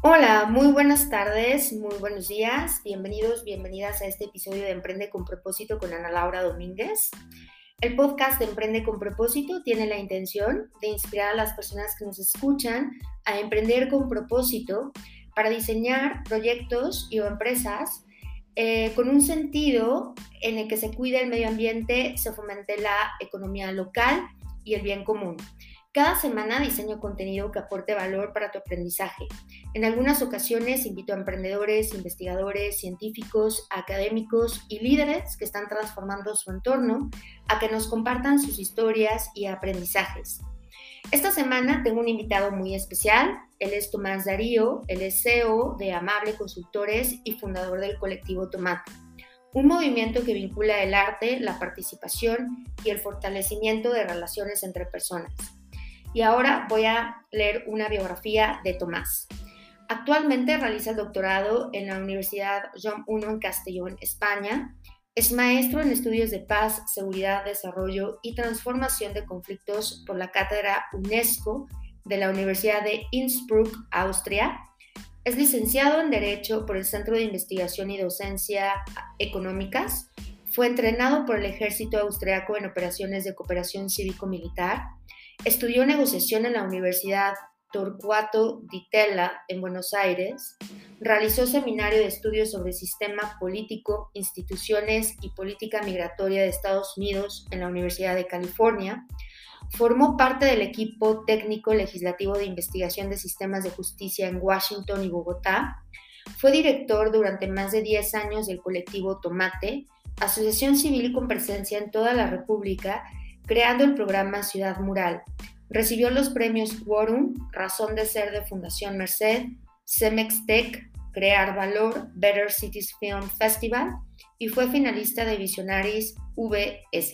Hola, muy buenas tardes, muy buenos días, bienvenidos, bienvenidas a este episodio de Emprende con propósito con Ana Laura Domínguez. El podcast de Emprende con propósito tiene la intención de inspirar a las personas que nos escuchan a emprender con propósito para diseñar proyectos y o empresas eh, con un sentido en el que se cuide el medio ambiente, se fomente la economía local y el bien común. Cada semana diseño contenido que aporte valor para tu aprendizaje. En algunas ocasiones invito a emprendedores, investigadores, científicos, académicos y líderes que están transformando su entorno a que nos compartan sus historias y aprendizajes. Esta semana tengo un invitado muy especial. Él es Tomás Darío, el CEO de Amable Consultores y fundador del colectivo Tomate, un movimiento que vincula el arte, la participación y el fortalecimiento de relaciones entre personas. Y ahora voy a leer una biografía de Tomás. Actualmente realiza el doctorado en la Universidad Jean I en Castellón, España. Es maestro en estudios de paz, seguridad, desarrollo y transformación de conflictos por la cátedra UNESCO de la Universidad de Innsbruck, Austria. Es licenciado en Derecho por el Centro de Investigación y Docencia Económicas. Fue entrenado por el ejército austriaco en operaciones de cooperación cívico-militar Estudió negociación en la Universidad Torcuato Di Tella en Buenos Aires. Realizó seminario de estudios sobre sistema político, instituciones y política migratoria de Estados Unidos en la Universidad de California. Formó parte del equipo técnico legislativo de investigación de sistemas de justicia en Washington y Bogotá. Fue director durante más de 10 años del colectivo Tomate, asociación civil con presencia en toda la República creando el programa Ciudad Mural. Recibió los premios Quorum, Razón de Ser de Fundación Merced, Cemex Tech, Crear Valor, Better Cities Film Festival y fue finalista de Visionaries VS.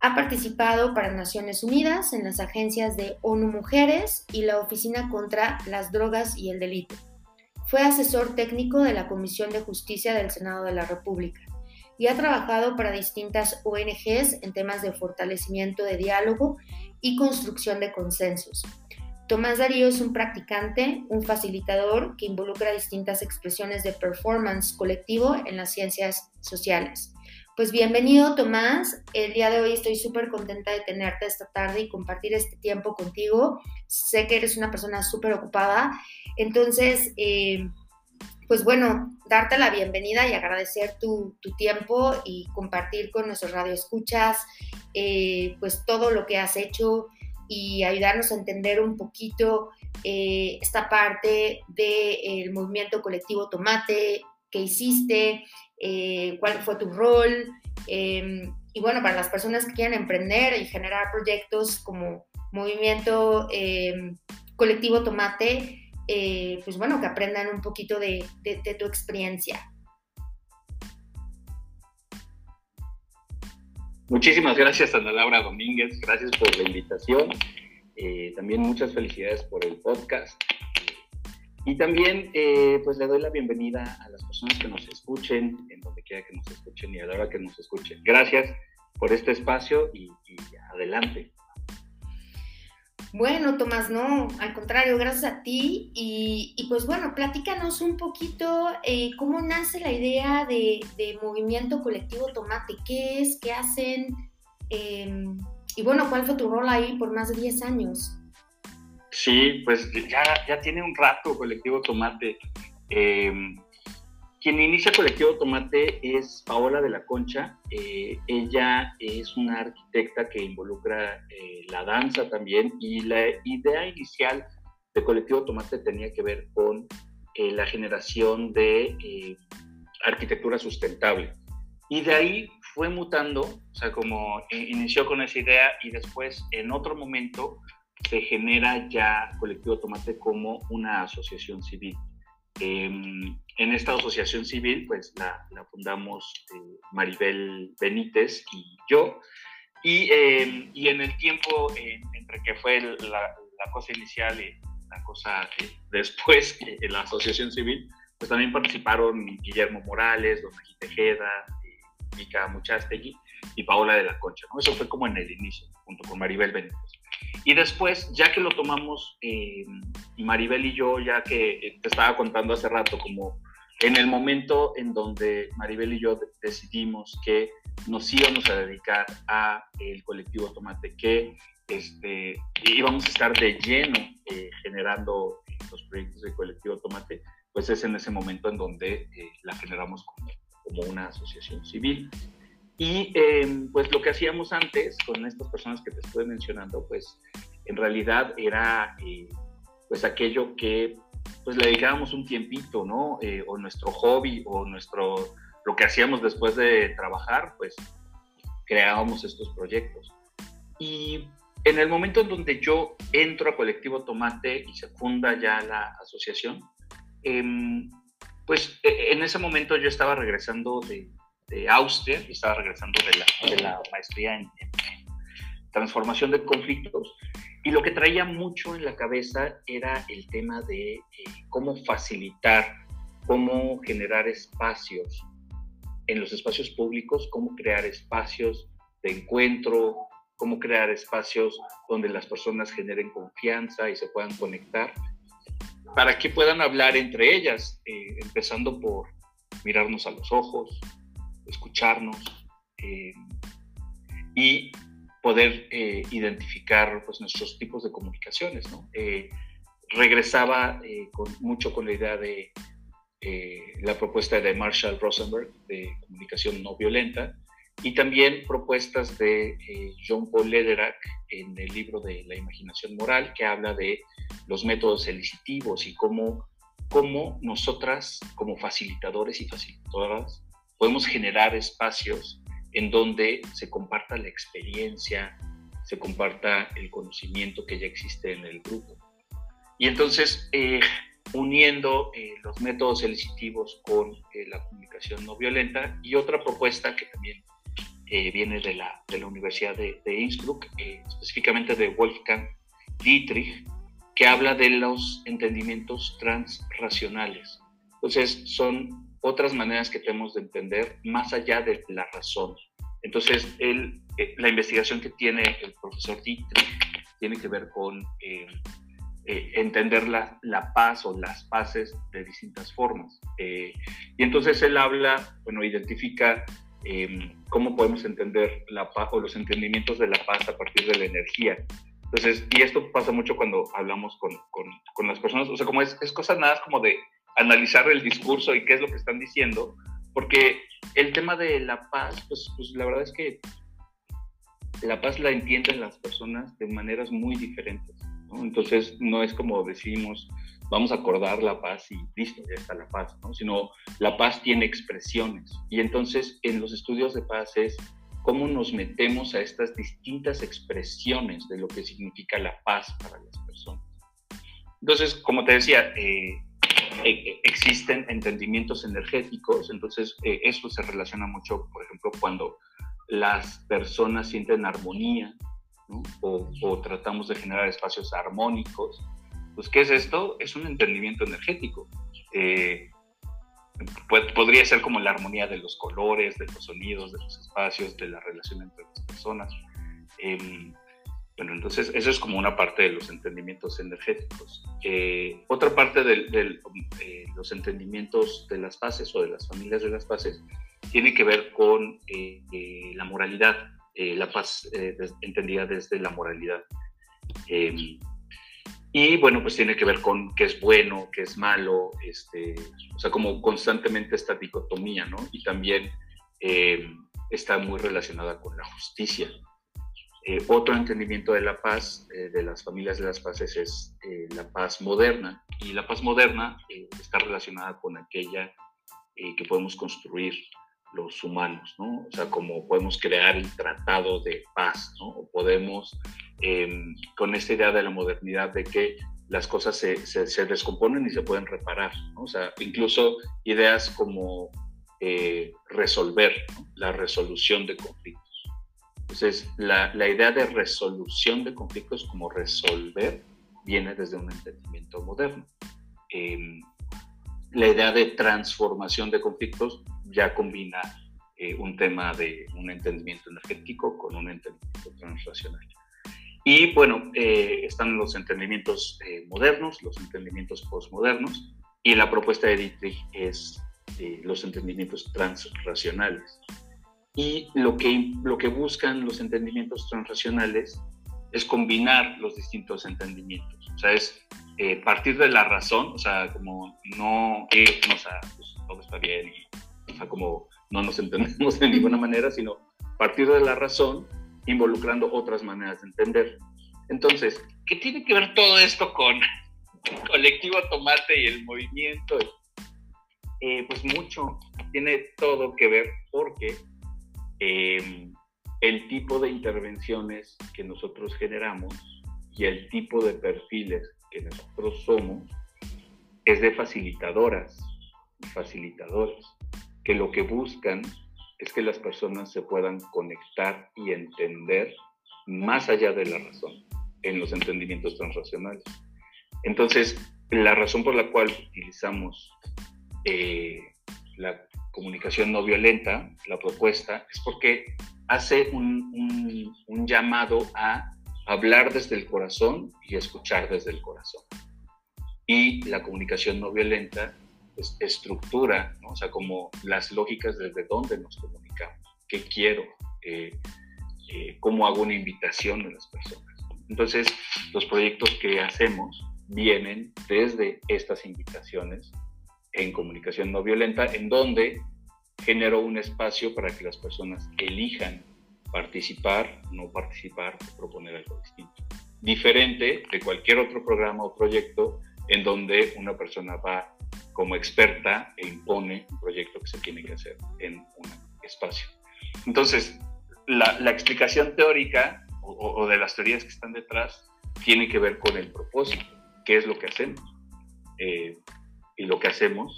Ha participado para Naciones Unidas en las agencias de ONU Mujeres y la Oficina contra las Drogas y el Delito. Fue asesor técnico de la Comisión de Justicia del Senado de la República y ha trabajado para distintas ONGs en temas de fortalecimiento de diálogo y construcción de consensos. Tomás Darío es un practicante, un facilitador que involucra distintas expresiones de performance colectivo en las ciencias sociales. Pues bienvenido Tomás, el día de hoy estoy súper contenta de tenerte esta tarde y compartir este tiempo contigo. Sé que eres una persona súper ocupada, entonces eh, pues bueno, darte la bienvenida y agradecer tu, tiempo y compartir con nuestros radioescuchas eh, pues todo lo que has hecho y ayudarnos a entender un poquito eh, esta parte del movimiento colectivo Tomate, qué hiciste, eh, cuál fue tu rol. Em, y bueno, para las personas que quieran emprender y generar proyectos como movimiento em, colectivo Tomate, eh, pues bueno, que aprendan un poquito de, tu experiencia. Muchísimas gracias, Ana Laura Domínguez. Gracias por la invitación. Eh, también muchas felicidades por el podcast. Y también, eh, pues le doy la bienvenida a las personas que nos escuchen, en donde quiera que nos escuchen y a la hora que nos escuchen. Gracias por este espacio y adelante. Bueno, Tomás, no, al contrario, gracias a ti. Y, pues bueno, platícanos un poquito eh, cómo nace la idea de, Movimiento Colectivo Tomate, qué es, qué hacen, em, y bueno, cuál fue tu rol ahí por más de 10 años. Sí, pues ya, ya tiene un rato Colectivo Tomate. Em, quien inicia Colectivo Tomate es Paola de la Concha. Eh, ella es una arquitecta que involucra eh, la danza también y la idea inicial de Colectivo Tomate tenía que ver con eh, la generación de arquitectura sustentable. Y de ahí fue mutando, o sea, como inició con esa idea y después en otro momento se genera ya Colectivo Tomate como una asociación civil. Em, en esta asociación civil, pues la, fundamos eh, Maribel Benítez y yo. Y, em, y en el tiempo entre que fue la, cosa inicial y la cosa después, en la asociación civil, pues también participaron Guillermo Morales, Don Tejeda, eh, Mica Muchastegui y Paola de la Concha. ¿no? Eso fue como en el inicio, junto con Maribel Benítez. Y después, ya que lo tomamos em, Maribel y yo, ya que te estaba contando hace rato, como en el momento en donde Maribel y yo decidimos que nos íbamos a dedicar a el colectivo Tomate, que este, íbamos a estar de lleno eh, generando los proyectos del colectivo Tomate, pues es en ese momento en donde eh, la generamos como, como, una asociación civil. Y em, pues lo que hacíamos antes con estas personas que te estoy mencionando, pues en realidad era eh, pues aquello que pues le dedicábamos un tiempito, ¿no? Eh, o nuestro hobby o nuestro, lo que hacíamos después de trabajar, pues creábamos estos proyectos. Y en el momento en donde yo entro a Colectivo Tomate y se funda ya la asociación, em, pues e, en ese momento yo estaba regresando de, Austria, y estaba regresando de la, maestría en, transformación de conflictos, y lo que traía mucho en la cabeza era el tema de eh, cómo facilitar, cómo generar espacios en los espacios públicos, cómo crear espacios de encuentro, cómo crear espacios donde las personas generen confianza y se puedan conectar, para que puedan hablar entre ellas, eh, empezando por mirarnos a los ojos, escucharnos eh, y poder eh, identificar pues, nuestros tipos de comunicaciones. regresaba con, mucho con la idea de la propuesta de Marshall Rosenberg de comunicación no violenta, y también propuestas de eh, John Paul Lederach en el libro de La imaginación moral, que habla de los métodos elicitivos y cómo, cómo nosotras, como facilitadores y facilitadoras, podemos generar espacios en donde se comparta la experiencia, se comparta el conocimiento que ya existe en el grupo. Y entonces, eh, uniendo eh, los métodos elicitivos con la comunicación no violenta y otra propuesta que también viene de la, de la Universidad de, Innsbruck, eh, específicamente de Wolfgang Dietrich, que habla de los entendimientos transracionales. Entonces, son otras maneras que tenemos de entender más allá de la razón. Entonces, él, eh, la investigación que tiene el profesor Dietrich tiene que ver con eh, entender la, la, paz o las paces de distintas formas. y entonces él habla, bueno, identifica Em, cómo podemos entender la paz o los entendimientos de la paz a partir de la energía. Entonces, y esto pasa mucho cuando hablamos con, con, con las personas, o sea, como es, es cosa nada como de analizar el discurso y qué es lo que están diciendo, porque el tema de la paz, pues, pues la verdad es que la paz la entienden las personas de maneras muy diferentes. ¿no? Entonces, no es como decimos, vamos a acordar la paz y listo, ya está la paz, ¿no? Sino la paz tiene expresiones. Y entonces en los estudios de paz es cómo nos metemos a estas distintas expresiones de lo que significa la paz para las personas. Entonces, como te decía, eh, eh, existen entendimientos energéticos, entonces eh, esto se relaciona mucho, por ejemplo, cuando las personas sienten armonía o, o, tratamos de generar espacios armónicos, pues, ¿qué es esto? Es un entendimiento energético. Eh, podría ser como la armonía de los colores, de los sonidos, de los espacios, de la relación entre las personas. Em, bueno, entonces eso es como una parte de los entendimientos energéticos. Eh, otra parte de, eh, los entendimientos de las fases o de las familias de las fases tiene que ver con la moralidad, la paz entendida desde la moralidad. Em, y bueno, pues tiene que ver con qué es bueno, qué es malo, este, o sea, como constantemente esta dicotomía, ¿no? Y también eh, está muy relacionada con la justicia. Eh, otro entendimiento de la paz, eh, de las familias de las paces, es la paz moderna. Y la paz moderna está relacionada con aquella que podemos construir los humanos, ¿no? O sea, como podemos crear el tratado de paz, ¿no? O podemos, em, con esta idea de la modernidad de que las cosas se, descomponen y se pueden reparar, ¿no? O sea, incluso ideas como eh, resolver, la resolución de conflictos. Entonces, la, la idea de resolución de conflictos como resolver viene desde un entendimiento moderno. Em, la idea de transformación de conflictos ya combina eh, un tema de un entendimiento energético con un entendimiento transracional. Y bueno, eh, están los entendimientos eh, modernos, los entendimientos postmodernos, y la propuesta de Dietrich es eh, los entendimientos transracionales. Y lo que, lo que buscan los entendimientos transracionales es combinar los distintos entendimientos. O sea, es partir de la razón, o sea, como no irnos a, pues, todo está bien, y, o sea, como no nos entendemos de ninguna manera, sino partir de la razón involucrando otras maneras de entender. Entonces, ¿qué tiene que ver todo esto con el colectivo Tomate y el movimiento? Eh, pues mucho, tiene todo que ver porque em, el tipo de intervenciones que nosotros generamos y el tipo de perfiles que nosotros somos es de facilitadoras facilitadores, que lo que buscan es que las personas se puedan conectar y entender más allá de la razón en los entendimientos transracionales. Entonces, la razón por la cual utilizamos eh, la comunicación no violenta, la propuesta, es porque hace un, llamado a hablar desde el corazón y escuchar desde el corazón. Y la comunicación no violenta estructura, ¿no? o sea, como las lógicas desde dónde nos comunicamos, qué quiero, eh, eh, cómo hago una invitación a las personas. Entonces, los proyectos que hacemos vienen desde estas invitaciones en comunicación no violenta, en donde genero un espacio para que las personas elijan participar, no participar, proponer algo distinto. Diferente de cualquier otro programa o proyecto en donde una persona va como experta e impone un proyecto que se tiene que hacer en un espacio. Entonces, la, explicación teórica o, de las teorías que están detrás tiene que ver con el propósito, qué es lo que hacemos. Eh, y lo que hacemos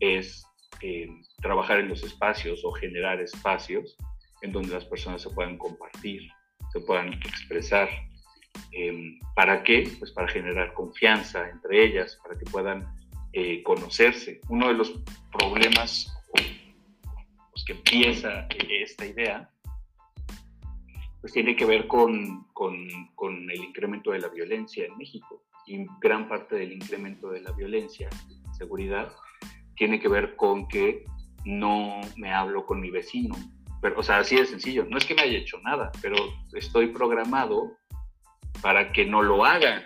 es eh, trabajar en los espacios o generar espacios en donde las personas se puedan compartir, se puedan expresar. Eh, ¿Para qué? Pues para generar confianza entre ellas, para que puedan eh, conocerse. Uno de los problemas pues, que empieza esta idea, pues tiene que ver con, con, con, el incremento de la violencia en México. Y gran parte del incremento de la violencia, seguridad, tiene que ver con que no me hablo con mi vecino. Pero, o sea, así de sencillo. No es que me haya hecho nada, pero estoy programado para que no lo haga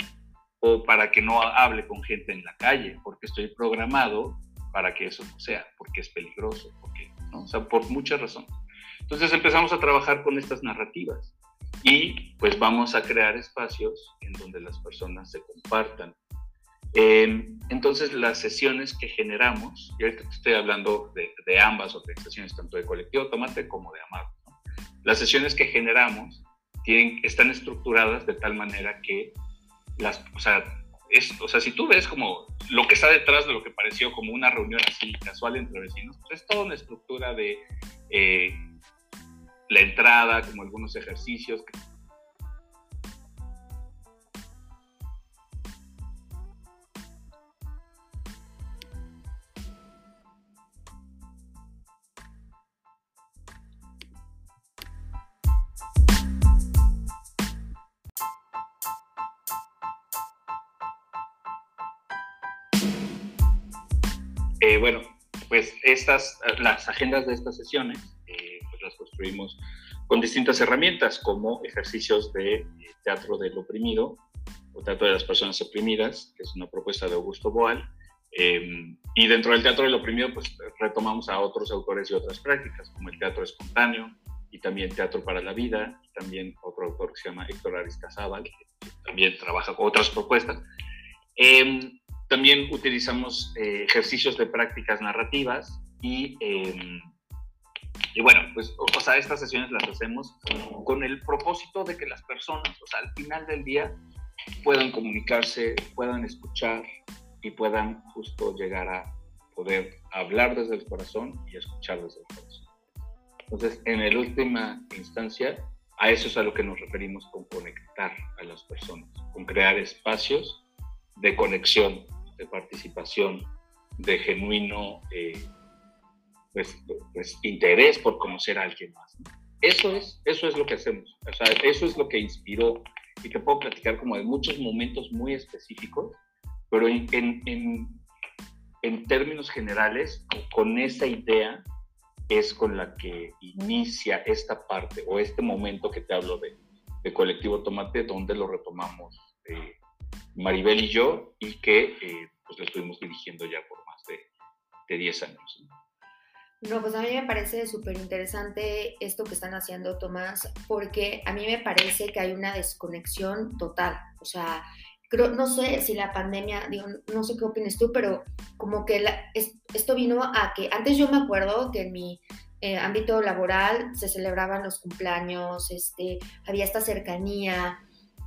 o para que no hable con gente en la calle, porque estoy programado para que eso no sea, porque es peligroso, porque, ¿no? o sea, por muchas razones. Entonces empezamos a trabajar con estas narrativas y pues vamos a crear espacios en donde las personas se compartan. Entonces las sesiones que generamos, y ahorita estoy hablando de, ambas organizaciones, tanto de Colectivo Tomate como de Amado, las sesiones que generamos tienen, están estructuradas de tal manera que las, o sea, o sea, si tú ves como lo que está detrás de lo que pareció como una reunión así casual entre vecinos, pues es toda una estructura de eh, la entrada, como algunos ejercicios que Eh, bueno, pues estas, las agendas de estas sesiones, eh, pues las construimos con distintas herramientas, como ejercicios de eh, teatro del oprimido o teatro de las personas oprimidas, que es una propuesta de Augusto Boal. Em, y dentro del teatro del oprimido, pues retomamos a otros autores y otras prácticas, como el teatro espontáneo y también teatro para la vida, y también otro autor que se llama Héctor Aristazábal, que también trabaja con otras propuestas. Em, también utilizamos eh, ejercicios de prácticas narrativas y, em, y bueno, pues, o, sea, estas sesiones las hacemos con el propósito de que las personas, o sea, al final del día, puedan comunicarse, puedan escuchar y puedan justo llegar a poder hablar desde el corazón y escuchar desde el corazón. Entonces, en la última instancia, a eso es a lo que nos referimos con conectar a las personas, con crear espacios de conexión de participación, de genuino eh, pues, pues, interés por conocer a alguien más. Eso, es, eso es lo que hacemos, o sea, eso es lo que inspiró y te puedo platicar como de muchos momentos muy específicos, pero en, en, en, términos generales, con esa idea es con la que inicia esta parte o este momento que te hablo de, de Colectivo Tomate, donde lo retomamos eh, Maribel y yo y que eh, pues lo estuvimos dirigiendo ya por más de, de 10 años. No, pues a mí me parece súper interesante esto que están haciendo, Tomás, porque a mí me parece que hay una desconexión total. O sea, creo, no sé si la pandemia, digo, no sé qué opinas tú, pero como que esto vino a que antes yo me acuerdo que en mi eh, ámbito laboral se celebraban los cumpleaños, este, había esta cercanía.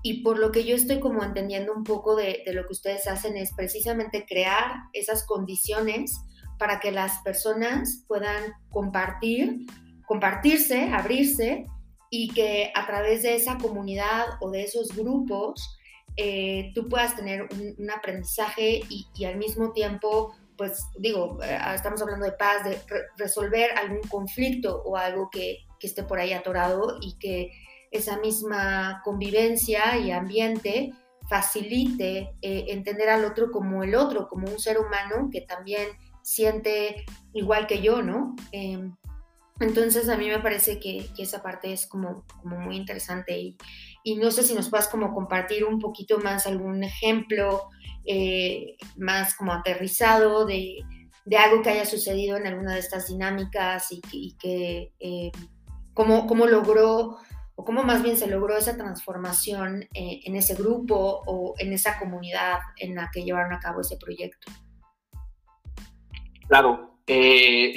Y por lo que yo estoy como entendiendo un poco de, de lo que ustedes hacen es precisamente crear esas condiciones para que las personas puedan compartir, compartirse, abrirse y que a través de esa comunidad o de esos grupos eh, tú puedas tener un, aprendizaje y, al mismo tiempo, pues digo, eh, estamos hablando de paz, de resolver algún conflicto o algo que, que esté por ahí atorado y que esa misma convivencia y ambiente facilite eh, entender al otro como el otro, como un ser humano que también siente igual que yo, ¿no? Em, entonces a mí me parece que, esa parte es como, muy interesante y, y, no sé si nos puedas como compartir un poquito más algún ejemplo eh, más como aterrizado de, de, algo que haya sucedido en alguna de estas dinámicas y, que eh, cómo, cómo, logró o cómo más bien se logró esa transformación eh, en ese grupo o en esa comunidad en la que llevaron a cabo ese proyecto. Claro. Eh,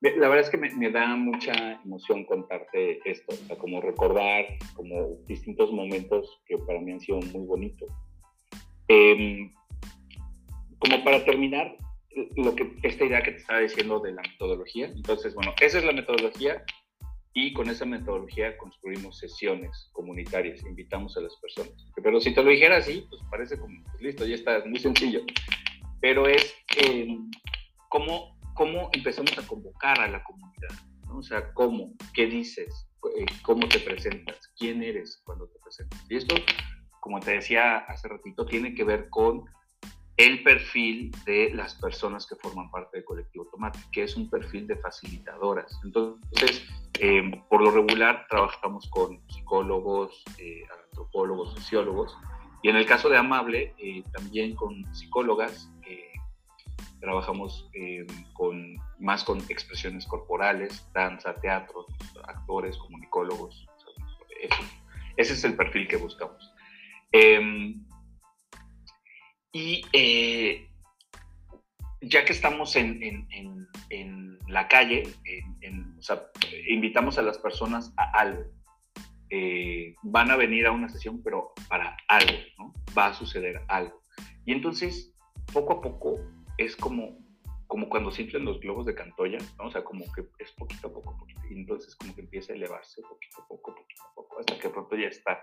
la verdad es que me, da mucha emoción contarte esto, o sea, como recordar como distintos momentos que para mí han sido muy bonitos. Em, como para terminar, lo que, esta idea que te estaba diciendo de la metodología. Entonces, bueno, esa es la metodología y con esa metodología construimos sesiones comunitarias, invitamos a las personas. Pero si te lo dijera así, pues parece como, pues listo, ya está, muy sencillo pero es eh, cómo, cómo empezamos a convocar a la comunidad, ¿no? O sea, cómo, qué dices, eh, cómo te presentas, quién eres cuando te presentas. Y esto, como te decía hace ratito, tiene que ver con el perfil de las personas que forman parte del colectivo Tomate, que es un perfil de facilitadoras. Entonces, eh, por lo regular, trabajamos con psicólogos, antropólogos, sociólogos, y en el caso de Amable, también con psicólogas trabajamos eh, con, más con expresiones corporales, danza, teatro, actores, comunicólogos. ese es el perfil que buscamos. Em, y eh, ya que estamos en, la calle, invitamos a las personas a algo. Eh, van a venir a una sesión, pero para algo, ¿no? Va a suceder algo. Y entonces, poco a poco, es como, como cuando se inflan los globos de Cantoya, ¿no? O sea, como que es poquito a poco, poquito, y entonces como que empieza a elevarse poquito a poco, poquito a poco, hasta que pronto ya está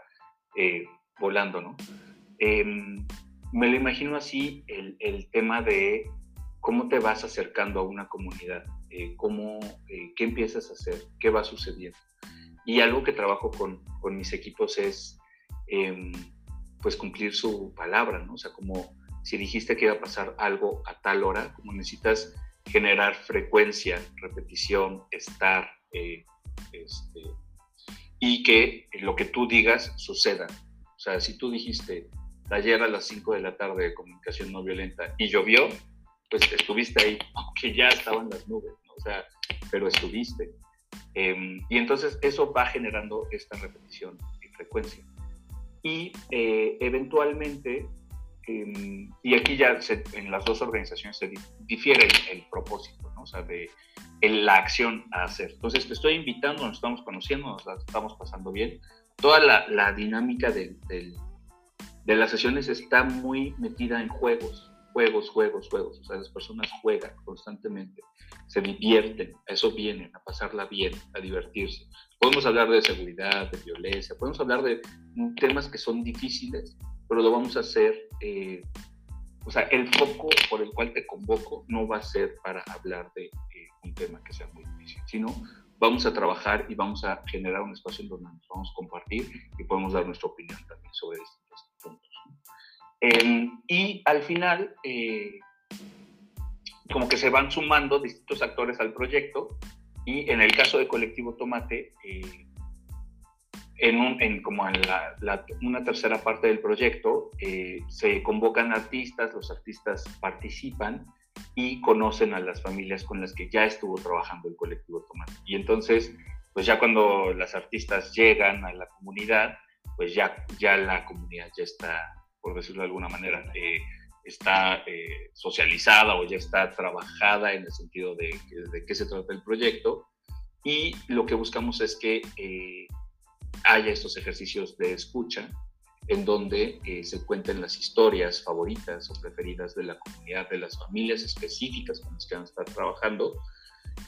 eh, volando, ¿no? Em, me lo imagino así el, el, tema de cómo te vas acercando a una comunidad, eh, cómo, eh, qué empiezas a hacer, qué va sucediendo. Y algo que trabajo con, con mis equipos es, em, pues, cumplir su palabra, ¿no? O sea, como si dijiste que iba a pasar algo a tal hora, como necesitas generar frecuencia, repetición, estar, eh, este, y que lo que tú digas suceda. O sea, si tú dijiste ayer a las 5 de la tarde de comunicación no violenta y llovió, pues estuviste ahí, aunque ya estaban las nubes, o sea, pero estuviste. Em, y entonces eso va generando esta repetición y frecuencia. Y eh, eventualmente Em, y aquí ya en las dos organizaciones se difiere el, propósito, ¿no? o sea, de la acción a hacer. Entonces te estoy invitando, nos estamos conociendo, nos la estamos pasando bien. Toda la, la dinámica de, de las sesiones está muy metida en juegos, juegos, juegos, juegos. O sea, las personas juegan constantemente, se divierten, a eso vienen, a pasarla bien, a divertirse. Podemos hablar de seguridad, de violencia, podemos hablar de temas que son difíciles, pero lo vamos a hacer, eh, o sea, el foco por el cual te convoco no va a ser para hablar de eh, un tema que sea muy difícil, sino vamos a trabajar y vamos a generar un espacio en donde nos vamos a compartir y podemos dar nuestra opinión también sobre estos Em, y al final, eh, como que se van sumando distintos actores al proyecto y en el caso de Colectivo Tomate, eh, en, un, en, como en la, una tercera parte del proyecto, eh, se convocan artistas, los artistas participan y conocen a las familias con las que ya estuvo trabajando el colectivo Tomate. Y entonces, pues ya cuando las artistas llegan a la comunidad, pues ya, ya la comunidad ya está, por decirlo de alguna manera, eh, está eh, socializada o ya está trabajada en el sentido de, de, qué se trata el proyecto. Y lo que buscamos es que haya estos ejercicios de escucha en donde eh, se cuenten las historias favoritas o preferidas de la comunidad, de las familias específicas con las que van a estar trabajando.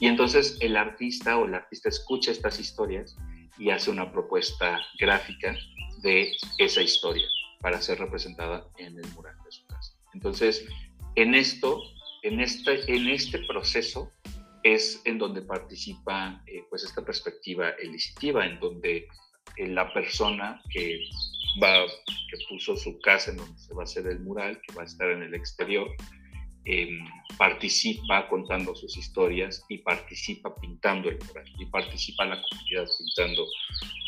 Y entonces el artista o el artista escucha estas historias y hace una propuesta gráfica de esa historia para ser representada en el mural de su casa. Entonces, en esto, en este, en este proceso es en donde participa eh, pues esta perspectiva elicitiva, en donde la persona que va, que puso su casa en donde se va a hacer el mural, que va a estar en el exterior, em, participa contando sus historias y participa pintando el mural y participa la comunidad pintando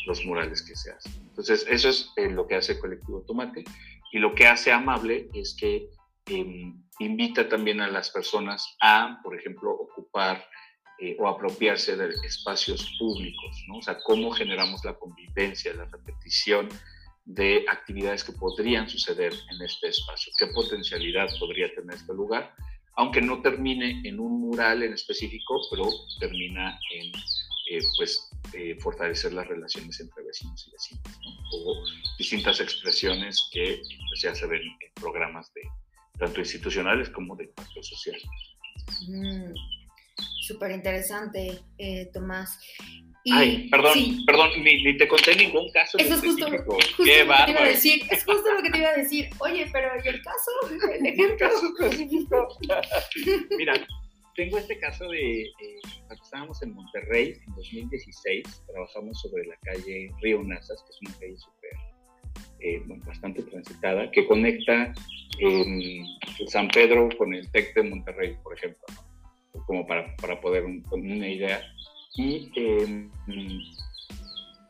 los murales que se hacen. Entonces, eso es eh, lo que hace el colectivo Tomate y lo que hace Amable es que em, invita también a las personas a, por ejemplo, ocupar eh, o apropiarse de espacios públicos, ¿no? O sea, cómo generamos la convivencia, la repetición de actividades que podrían suceder en este espacio, qué potencialidad podría tener este lugar, aunque no termine en un mural en específico, pero termina en eh, pues, eh, fortalecer las relaciones entre vecinos y vecinas, o distintas expresiones que pues, ya se ven en programas de tanto institucionales como de impacto social. Mm. Súper interesante, eh, Tomás. Ay, perdón, perdón, ni, te conté ningún caso. Eso es justo, justo Qué lo que te iba a decir. Es justo lo que te iba a decir. Oye, pero ¿y el caso? ¿El ejemplo? Mira, tengo este caso de eh, cuando estábamos en Monterrey en 2016, trabajamos sobre la calle Río Nazas, que es una calle súper, eh, bastante transitada, que conecta eh, San Pedro con el TEC de Monterrey, por ejemplo. ¿no? como para, para poder tener una idea. Y, em,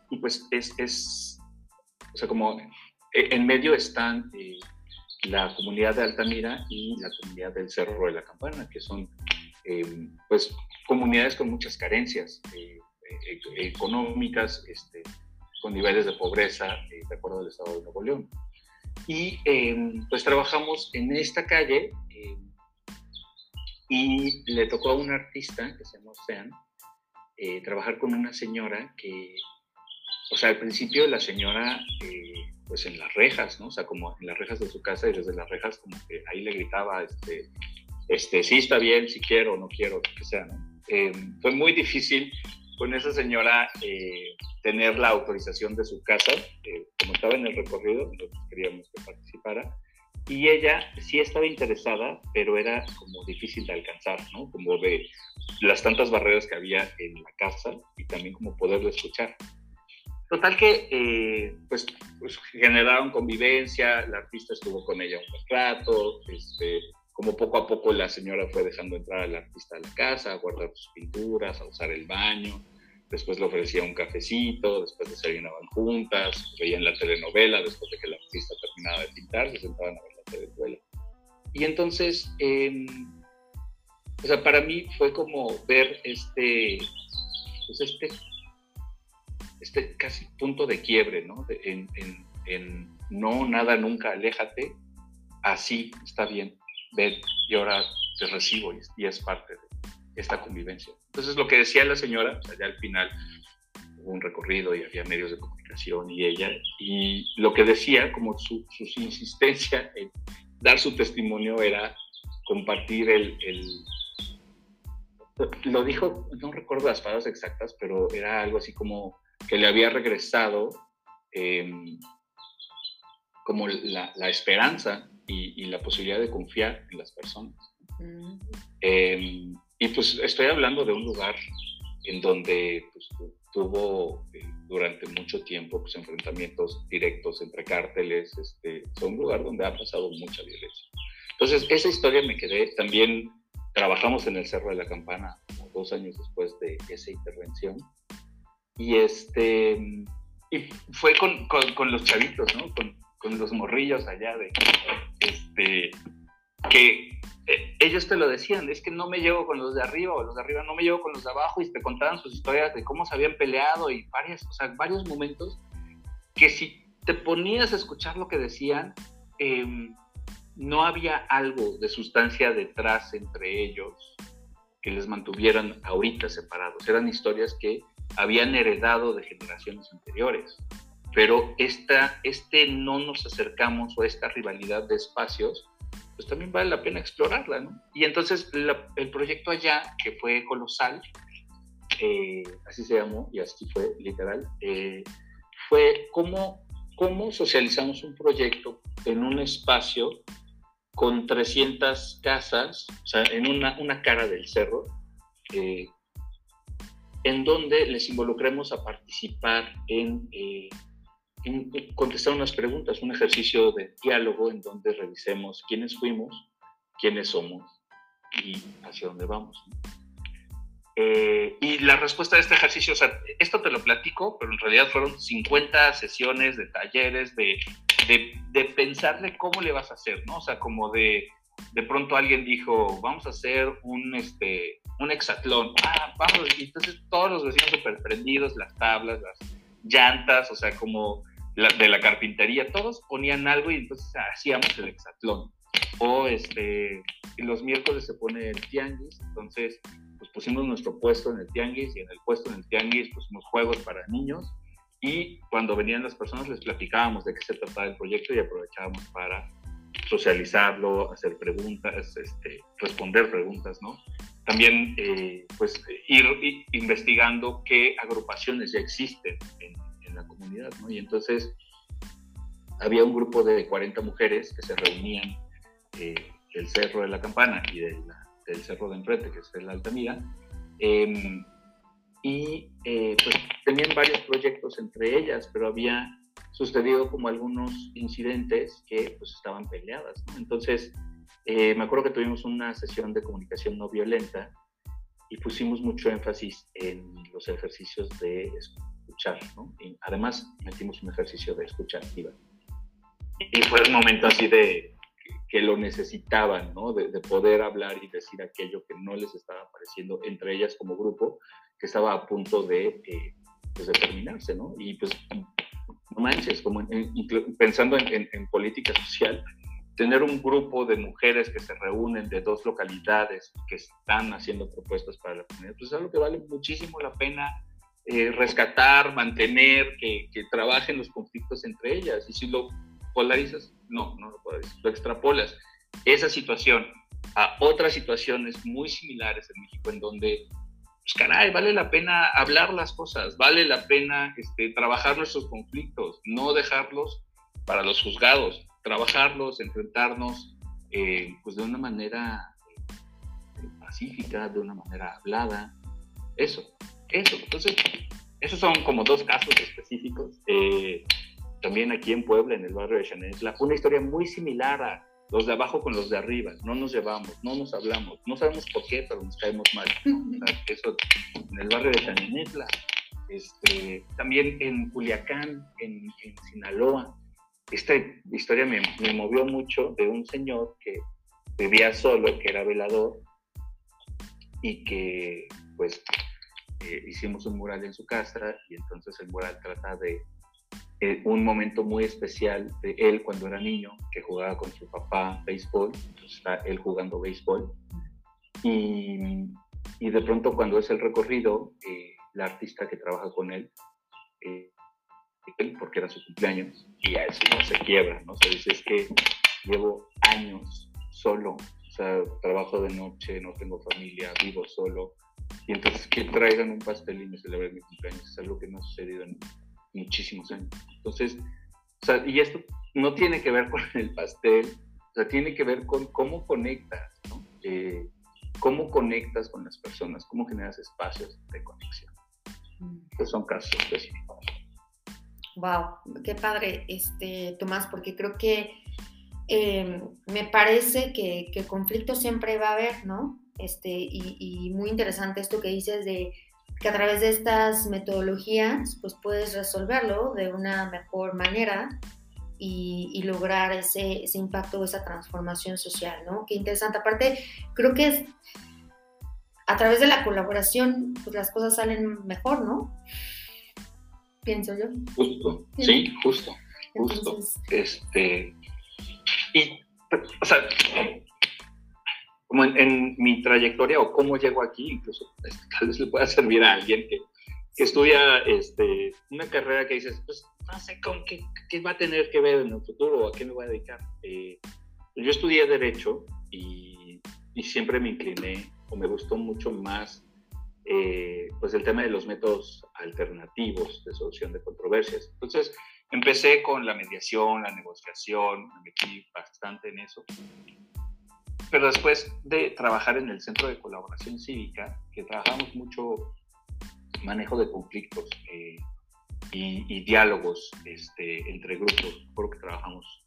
y pues es, es, o sea, como e, en medio están eh, la comunidad de Altamira y la comunidad del Cerro de la Campana, que son em, pues comunidades con muchas carencias eh, e, económicas, este, con niveles de pobreza eh, de acuerdo al Estado de Nuevo León. Y em, pues trabajamos en esta calle y le tocó a un artista que se llama Ocean eh, trabajar con una señora que, o sea, al principio la señora, eh, pues en las rejas, ¿no? O sea, como en las rejas de su casa y desde las rejas como que ahí le gritaba, este, este sí está bien, si quiero no quiero, que sea, ¿no? Eh, fue muy difícil con esa señora tener la autorización de su casa, como estaba en el recorrido, nosotros queríamos que participara, y ella sí estaba interesada, pero era como difícil de alcanzar, ¿no? Como de las tantas barreras que había en la casa y también como poderlo escuchar. Total que, eh, pues, pues, generaron convivencia, la artista estuvo con ella un rato, este, como poco a poco la señora fue dejando entrar al artista a la casa, a guardar sus pinturas, a usar el baño, después le ofrecía un cafecito, después desayunaban juntas, veían la telenovela, después de que la artista terminaba de pintar, se sentaban a ver y entonces, em, o sea, para mí fue como ver este, pues este, este casi punto de quiebre, ¿no? en, no, nada, nunca, aléjate, así está bien, ven, y ahora te recibo y, es parte de esta convivencia. Entonces, lo que decía la señora, ya al final hubo un recorrido y había medios de comunicación y ella, y lo que decía, como su, su insistencia en dar su testimonio era compartir el, Lo dijo, no recuerdo las palabras exactas, pero era algo así como que le había regresado em, como la, esperanza y, la posibilidad de confiar en las personas. Mm. Em, y pues estoy hablando de un lugar en donde pues, tuvo eh, durante mucho tiempo pues, enfrentamientos directos entre cárteles. Este, es un lugar donde ha pasado mucha violencia. Entonces, esa historia me quedé. También trabajamos en el Cerro de la Campana dos años después de esa intervención. Y, este, y fue con, con, los chavitos, ¿no? Con, con, los morrillos allá de... Este, que eh, ellos te lo decían, es que no me llevo con los de arriba o los de arriba no me llevo con los de abajo y te contaban sus historias de cómo se habían peleado y varias, o sea, varios momentos que si te ponías a escuchar lo que decían, em, no había algo de sustancia detrás entre ellos que les mantuvieran ahorita separados. Eran historias que habían heredado de generaciones anteriores. Pero esta, este no nos acercamos o esta rivalidad de espacios pues también vale la pena explorarla, ¿no? Y entonces el proyecto allá, que fue colosal, eh, así se llamó y así fue literal, eh, fue cómo, cómo socializamos un proyecto en un espacio con 300 casas, o sea, en una, una cara del cerro, eh, en donde les involucremos a participar en contestar unas preguntas, un ejercicio de diálogo en donde revisemos quiénes fuimos, quiénes somos y hacia dónde vamos. Eh, y la respuesta de este ejercicio, o sea, esto te lo platico, pero en realidad fueron 50 sesiones de talleres, de, de, de pensarle cómo le vas a hacer, ¿no? O sea, como de, de pronto alguien dijo, vamos a hacer un, este, un hexatlón. Ah, vamos, y entonces todos los vecinos súper prendidos, las tablas, las llantas, o sea, como de la carpintería, todos ponían algo y entonces hacíamos el hexatlón. O este, los miércoles se pone el tianguis, entonces pues pusimos nuestro puesto en el tianguis y en el puesto en el tianguis pusimos juegos para niños y cuando venían las personas les platicábamos de qué se trataba el proyecto y aprovechábamos para socializarlo, hacer preguntas, este, responder preguntas, ¿no? También, eh, pues, ir, investigando qué agrupaciones ya existen en, la comunidad, ¿no? Y entonces había un grupo de 40 mujeres que se reunían eh, del Cerro de la Campana y del Cerro de Enfrente, que es el Altamira, em, y eh, pues tenían varios proyectos entre ellas, pero había sucedido como algunos incidentes que pues estaban peleadas, ¿no? Entonces, eh, me acuerdo que tuvimos una sesión de comunicación no violenta y pusimos mucho énfasis en los ejercicios de escuchar, ¿no? Y además metimos un ejercicio de escucha activa. Y fue un momento así de que lo necesitaban, ¿no? De, poder hablar y decir aquello que no les estaba pareciendo entre ellas como grupo, que estaba a punto de, eh, pues, terminarse, ¿no? Y pues, no manches, como pensando en, en, política social, tener un grupo de mujeres que se reúnen de dos localidades que están haciendo propuestas para la comunidad, pues es algo que vale muchísimo la pena eh, rescatar, mantener, que, trabajen los conflictos entre ellas. Y si lo polarizas, no, no lo polarizas, lo extrapolas. Esa situación a otras situaciones muy similares en México, en donde, pues caray, vale la pena hablar las cosas, vale la pena este, trabajar nuestros conflictos, no dejarlos para los juzgados, trabajarlos, enfrentarnos, eh, pues de una manera eh, pacífica, de una manera hablada, eso. Eso, entonces, esos son como dos casos específicos. Eh, también aquí en Puebla, en el barrio de Chanetla, una historia muy similar a los de abajo con los de arriba. No nos llevamos, no nos hablamos, no sabemos por qué, pero nos caemos mal. Eso en el barrio de Chanetla. Este, también en Culiacán, en, Sinaloa. Esta historia me, me movió mucho de un señor que vivía solo, que era velador y que pues eh, hicimos un mural en su casa y entonces el mural trata de eh, un momento muy especial de él cuando era niño, que jugaba con su papá béisbol, entonces está él jugando béisbol. Y, y de pronto cuando es el recorrido, eh, la artista que trabaja con él, porque era su cumpleaños, y a eso no se quiebra, ¿no? Se dice es que llevo años solo, o sea, trabajo de noche, no tengo familia, vivo solo, y entonces que traigan un pastel y me celebren mi cumpleaños es algo que no ha sucedido en muchísimos años. Entonces, o sea, y esto no tiene que ver con el pastel, o sea, tiene que ver con cómo conectas, ¿no? Eh, cómo conectas con las personas, cómo generas espacios de conexión. Mm. Estos son casos específicos. Wow, qué padre, este, Tomás, porque creo que em, me parece que, que, conflicto siempre va a haber, ¿no? Este, y, y, muy interesante esto que dices de que a través de estas metodologías, pues puedes resolverlo de una mejor manera y, lograr ese, ese, impacto o esa transformación social, ¿no? Qué interesante. Aparte, creo que es, a través de la colaboración, pues las cosas salen mejor, ¿no? Pienso yo. Justo, sí, justo, justo. este, y, o sea, como en, mi trayectoria o cómo llego aquí, incluso este, tal vez le pueda servir a alguien que, que estudia este, una carrera que dices, pues no sé con qué, qué, va a tener que ver en el futuro a qué me voy a dedicar. Eh, yo estudié Derecho y, y, siempre me incliné o me gustó mucho más eh, pues el tema de los métodos alternativos de solución de controversias. Entonces empecé con la mediación, la negociación, me metí bastante en eso. Pero después de trabajar en el Centro de Colaboración Cívica, que trabajamos mucho manejo de conflictos, eh, y, diálogos este, entre grupos. Recuerdo que trabajamos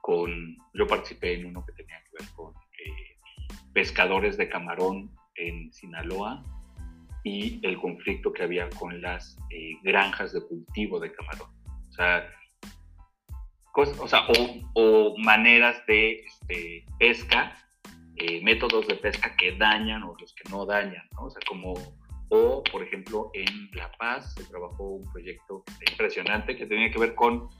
con, yo participé en uno que tenía que ver con eh, pescadores de camarón en Sinaloa y el conflicto que había con las eh, granjas de cultivo de camarón. O sea, o, sea, o, maneras de este, pesca, eh, métodos de pesca que dañan o los que no dañan, ¿no? O por ejemplo, en La Paz se trabajó un proyecto impresionante que tenía que ver con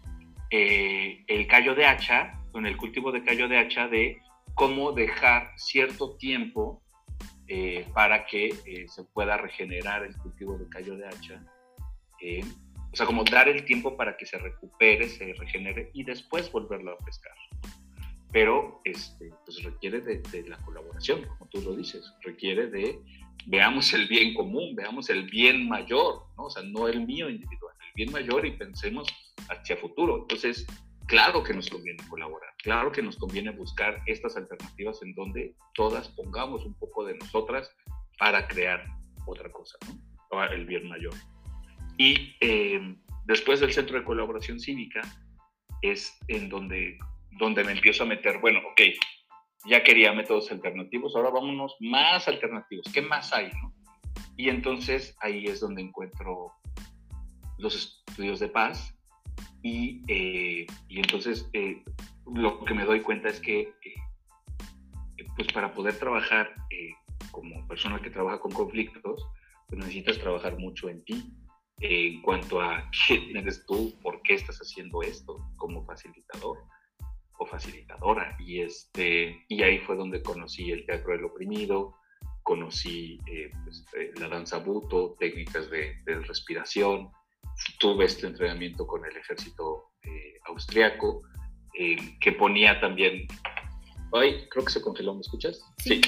eh, el callo de hacha, con el cultivo de callo de hacha, de cómo dejar cierto tiempo eh, para que eh, se pueda regenerar el cultivo de callo de hacha. o sea, como dar el tiempo para que se recupere, se regenere y después volverlo a pescar. Pero este, pues requiere de, la colaboración, como tú lo dices, requiere de veamos el bien común, veamos el bien mayor, ¿no? O sea, no el mío individual, el bien mayor y pensemos hacia futuro. Entonces, claro que nos conviene colaborar, claro que nos conviene buscar estas alternativas en donde todas pongamos un poco de nosotras para crear otra cosa, ¿no? El bien mayor. Y eh, después del Centro de Colaboración Cívica es en donde, donde me empiezo a meter, bueno, ok, ya quería métodos alternativos, ahora vámonos más alternativos, ¿qué más hay? No? Y entonces ahí es donde encuentro los estudios de paz y, eh, y entonces eh, lo que me doy cuenta es que eh, pues para poder trabajar como persona que trabaja con conflictos, pues necesitas trabajar mucho en ti, en cuanto a quién eres tú, por qué estás haciendo esto como facilitador facilitadora. Y, este, y ahí fue donde conocí el teatro del oprimido, conocí eh, pues, eh, la danza buto, técnicas de, respiración, tuve este entrenamiento con el ejército eh, austriaco, que ponía también... Ay, creo que se congeló, ¿me escuchas? Sí.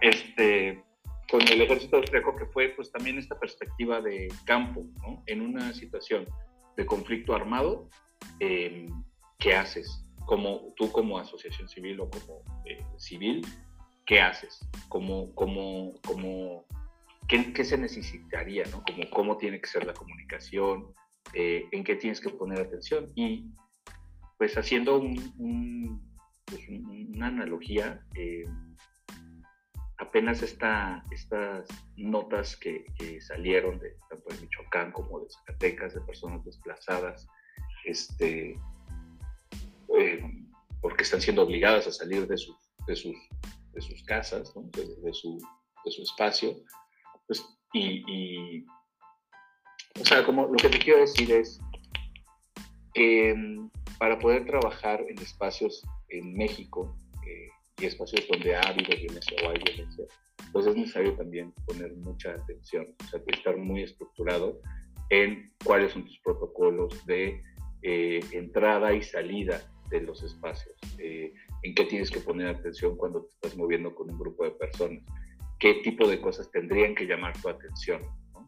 Este, con el ejército austriaco que fue pues también esta perspectiva de campo, ¿no? En una situación de conflicto armado, ¿qué haces? Como tú como asociación civil o como eh, civil, ¿qué haces? ¿Cómo, cómo, cómo, qué, se necesitaría? ¿no? ¿Cómo tiene que ser la comunicación? Eh, ¿En qué tienes que poner atención? Y pues haciendo pues, una analogía, eh, apenas esta, estas notas que, que, salieron de tanto de Michoacán como de Zacatecas, de personas desplazadas, este, eh, porque están siendo obligadas a salir de, sus, de, sus, de sus casas, de, su, de, su, espacio. Pues, y, o sea, como lo que te quiero decir es que mm, para poder trabajar en espacios en México eh, y espacios donde ha habido violencia o hay violencia, pues es necesario también poner mucha atención, o sea, estar muy estructurado en cuáles son tus protocolos de eh, entrada y salida de los espacios, eh, en qué tienes que poner atención cuando te estás moviendo con un grupo de personas, qué tipo de cosas tendrían que llamar tu atención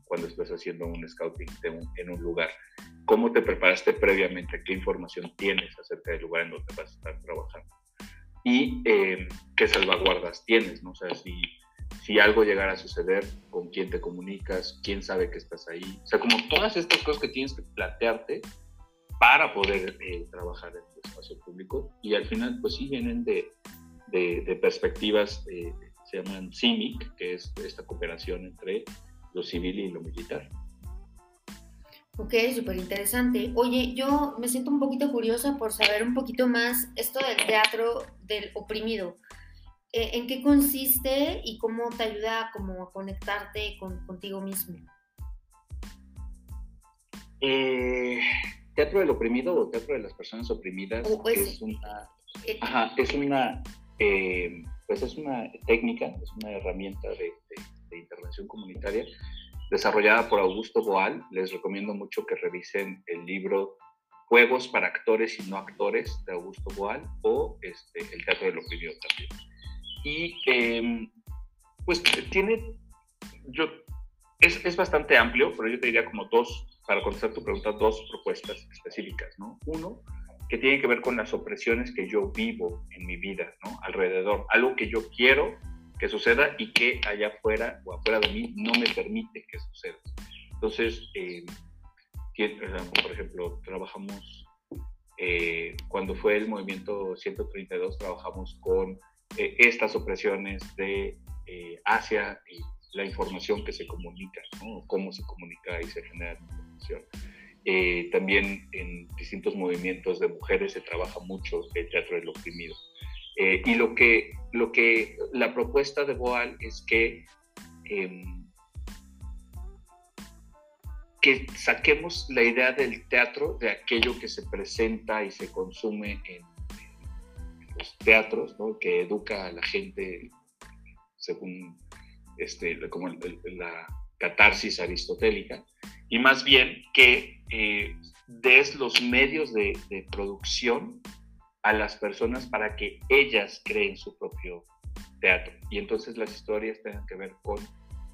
cuando estás haciendo un scouting en un lugar, cómo te preparaste previamente, qué información tienes acerca del lugar en donde vas a estar trabajando y eh, qué salvaguardas tienes, ¿no? O sea, si, si algo llegara a suceder, con quién te comunicas, quién sabe que estás ahí. O sea, como todas estas cosas que tienes que plantearte para poder eh, trabajar en el espacio público y al final pues sí vienen de, de, perspectivas, eh, se llaman CIMIC, que es esta cooperación entre lo civil y lo militar. Ok, súper interesante. Oye, yo me siento un poquito curiosa por saber un poquito más esto del teatro del oprimido. Eh, ¿En qué consiste y cómo te ayuda como a conectarte con, contigo mismo? Eh, teatro del oprimido o teatro de las personas oprimidas pues, es una, eh, ajá, es una pues es una técnica, es una herramienta de, de intervención comunitaria desarrollada por Augusto Boal. Les recomiendo mucho que revisen el libro Juegos para actores y no actores de Augusto Boal o este, El Teatro del Oprimido también. Y em, pues tiene, yo, es, es, bastante amplio, pero yo te diría como dos, para contestar tu pregunta, dos propuestas específicas, ¿no? Uno, que tiene que ver con las opresiones que yo vivo en mi vida, ¿no? Alrededor, algo que yo quiero que suceda y que allá afuera o afuera de mí no me permite que suceda. Entonces, eh, por ejemplo, trabajamos, eh, cuando fue el movimiento 132, trabajamos con eh, estas opresiones de Asia la información que se comunica, cómo se comunica y se genera información. también en distintos movimientos de mujeres se trabaja mucho el teatro del oprimido. Eh, y lo que, lo que la propuesta de Boal es que, em, que saquemos la idea del teatro de aquello que se presenta y se consume en, los teatros, que educa a la gente según este, como la catarsis aristotélica, y más bien que eh, des los medios de, producción a las personas para que ellas creen su propio teatro. Y entonces las historias tengan que ver con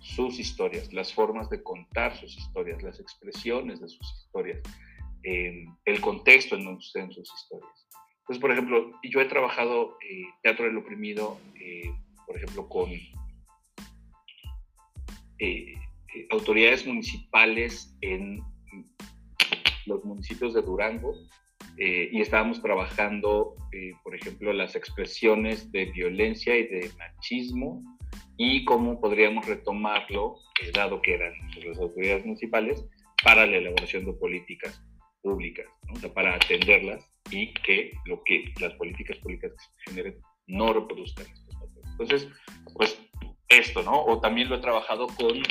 sus historias, las formas de contar sus historias, las expresiones de sus historias, el contexto en donde suceden sus historias. Entonces, por ejemplo, yo he trabajado eh, teatro del oprimido, eh, por ejemplo, con eh, autoridades municipales en los municipios de Durango, eh, y estábamos trabajando, eh, por ejemplo, las expresiones de violencia y de machismo y cómo podríamos retomarlo, eh, dado que eran las autoridades municipales, para la elaboración de políticas públicas, o sea, para atenderlas y que lo que las políticas públicas que se generen no reproduzcan estos patrones. Entonces, pues esto, ¿no? O también lo he trabajado con,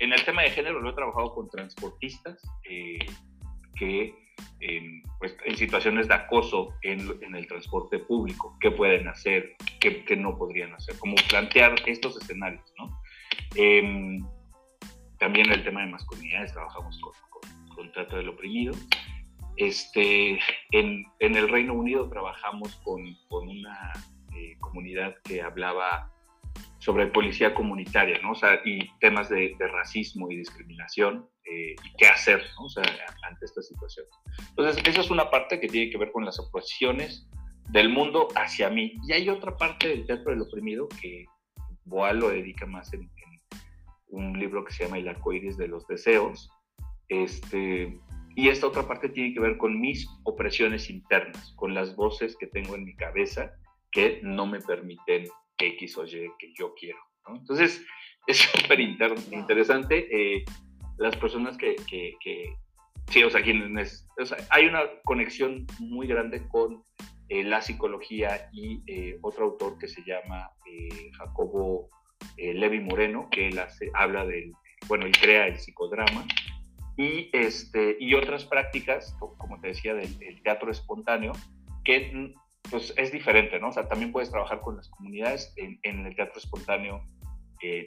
en el tema de género, lo he trabajado con transportistas que en, pues, en situaciones de acoso en, el transporte público, qué pueden hacer, qué, no podrían hacer, como plantear estos escenarios, ¿no? Em, también el tema de masculinidades, trabajamos con, con, trata del oprimido. Este, en, el Reino Unido trabajamos con, con una eh, comunidad que hablaba sobre policía comunitaria, ¿no? O sea, y temas de, de racismo y discriminación. Eh, y qué hacer ¿no? o sea, ante esta situación. Entonces, esa es una parte que tiene que ver con las oposiciones del mundo hacia mí. Y hay otra parte del teatro del oprimido que Boal lo dedica más en, un libro que se llama El arcoíris de los deseos. Este, y esta otra parte tiene que ver con mis opresiones internas, con las voces que tengo en mi cabeza que no me permiten X o Y que yo quiero. ¿no? Entonces, es súper interesante. Eh, las personas que, que, sí, o sea, quienes, o sea, hay una conexión muy grande con eh, la psicología y eh, otro autor que se llama eh, Jacobo Levi Moreno, que él hace, habla del, bueno, él crea el psicodrama y, este, y otras prácticas, como te decía, del, teatro espontáneo, que pues es diferente, ¿no? O sea, también puedes trabajar con las comunidades en, el teatro espontáneo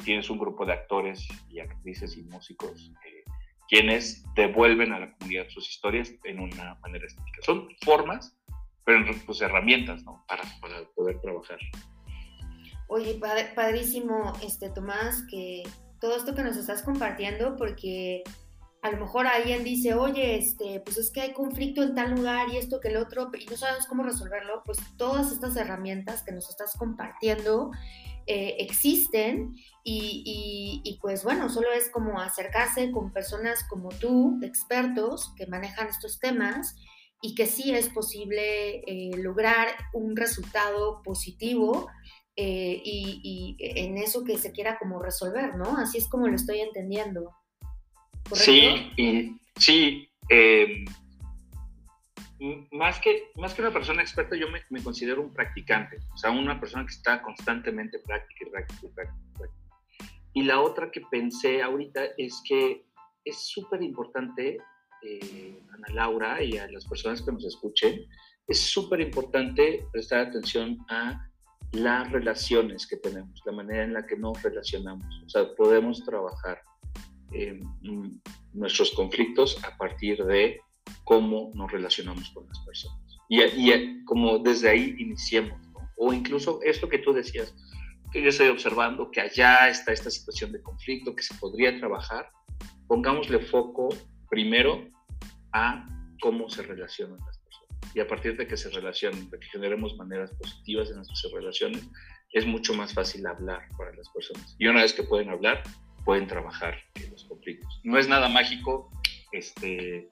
tienes un grupo de actores y actrices y músicos eh, quienes devuelven a la comunidad sus historias en una manera estética. Son formas, pero pues herramientas, ¿no? Para poder trabajar. Oye, padrísimo, este, Tomás, que todo esto que nos estás compartiendo, porque a lo mejor alguien dice, oye, este, pues es que hay conflicto en tal lugar y esto que el otro, y no sabes cómo resolverlo, pues todas estas herramientas que nos estás compartiendo eh, existen y, y, pues bueno, solo es como acercarse con personas como tú, expertos que manejan estos temas y que sí es posible eh, lograr un resultado positivo eh, y, en eso que se quiera como resolver, ¿no? Así es como lo estoy entendiendo. Sí, y, sí. Em, más, que, más que una persona experta, yo me, considero un practicante, o sea, una persona que está constantemente práctica y práctica y práctica. Y la otra que pensé ahorita es que es súper importante eh, Ana Laura y a las personas que nos escuchen, es súper importante prestar atención a las relaciones que tenemos, la manera en la que nos relacionamos. O sea, podemos trabajar nuestros conflictos a partir de cómo nos relacionamos con las personas. Y, y como desde ahí iniciemos, o incluso esto que tú decías, que yo estoy observando que allá está esta situación de conflicto que se podría trabajar, pongámosle foco primero a cómo se relacionan las personas. Y a partir de que se relacionen, de que generemos maneras positivas en nuestras relaciones, es mucho más fácil hablar para las personas. Y una vez que pueden hablar, pueden trabajar los conflictos. No es nada mágico, este,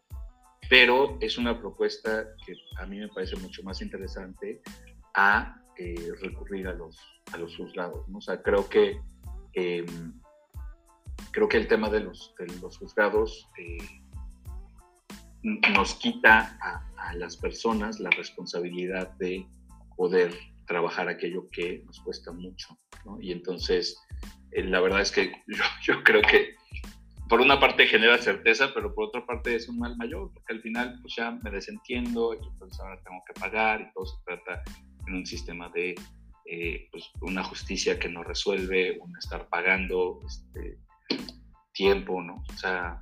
pero es una propuesta que a mí me parece mucho más interesante a eh, recurrir a los, a los juzgados. ¿no? Sea, creo que, em, creo que el tema de los, de los juzgados eh, nos quita a, las personas la responsabilidad de poder trabajar aquello que nos cuesta mucho. Y entonces, eh, la verdad es que yo, creo que por una parte genera certeza, pero por otra parte es un mal mayor, porque al final pues ya me desentiendo y entonces ahora tengo que pagar y todo se trata en un sistema de eh, pues, una justicia que no resuelve, un estar pagando este, tiempo, ¿no? O sea,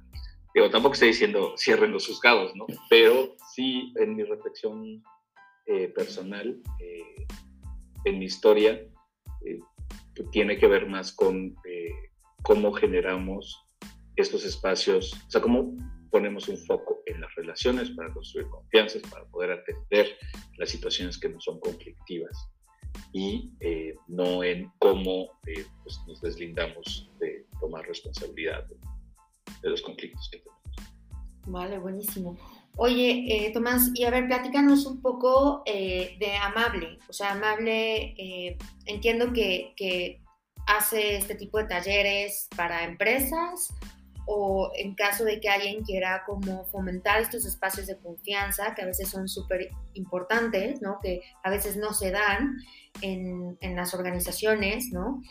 Digo, tampoco estoy diciendo cierren los juzgados, ¿no? Pero sí, en mi reflexión eh, personal, eh, en mi historia, eh, tiene que ver más con cómo generamos estos espacios, o sea, cómo ponemos un foco en las relaciones para construir confianzas, para poder atender las situaciones que no son conflictivas y no en cómo pues nos deslindamos de tomar responsabilidad de los conflictos que tenemos. Vale, buenísimo. Oye, eh, Tomás, y a ver, platícanos un poco eh, de Amable. O sea, Amable, eh, entiendo que, que, hace este tipo de talleres para empresas o en caso de que alguien quiera como fomentar estos espacios de confianza que a veces son súper importantes, ¿no? Que a veces no se dan en, en las organizaciones, ¿no?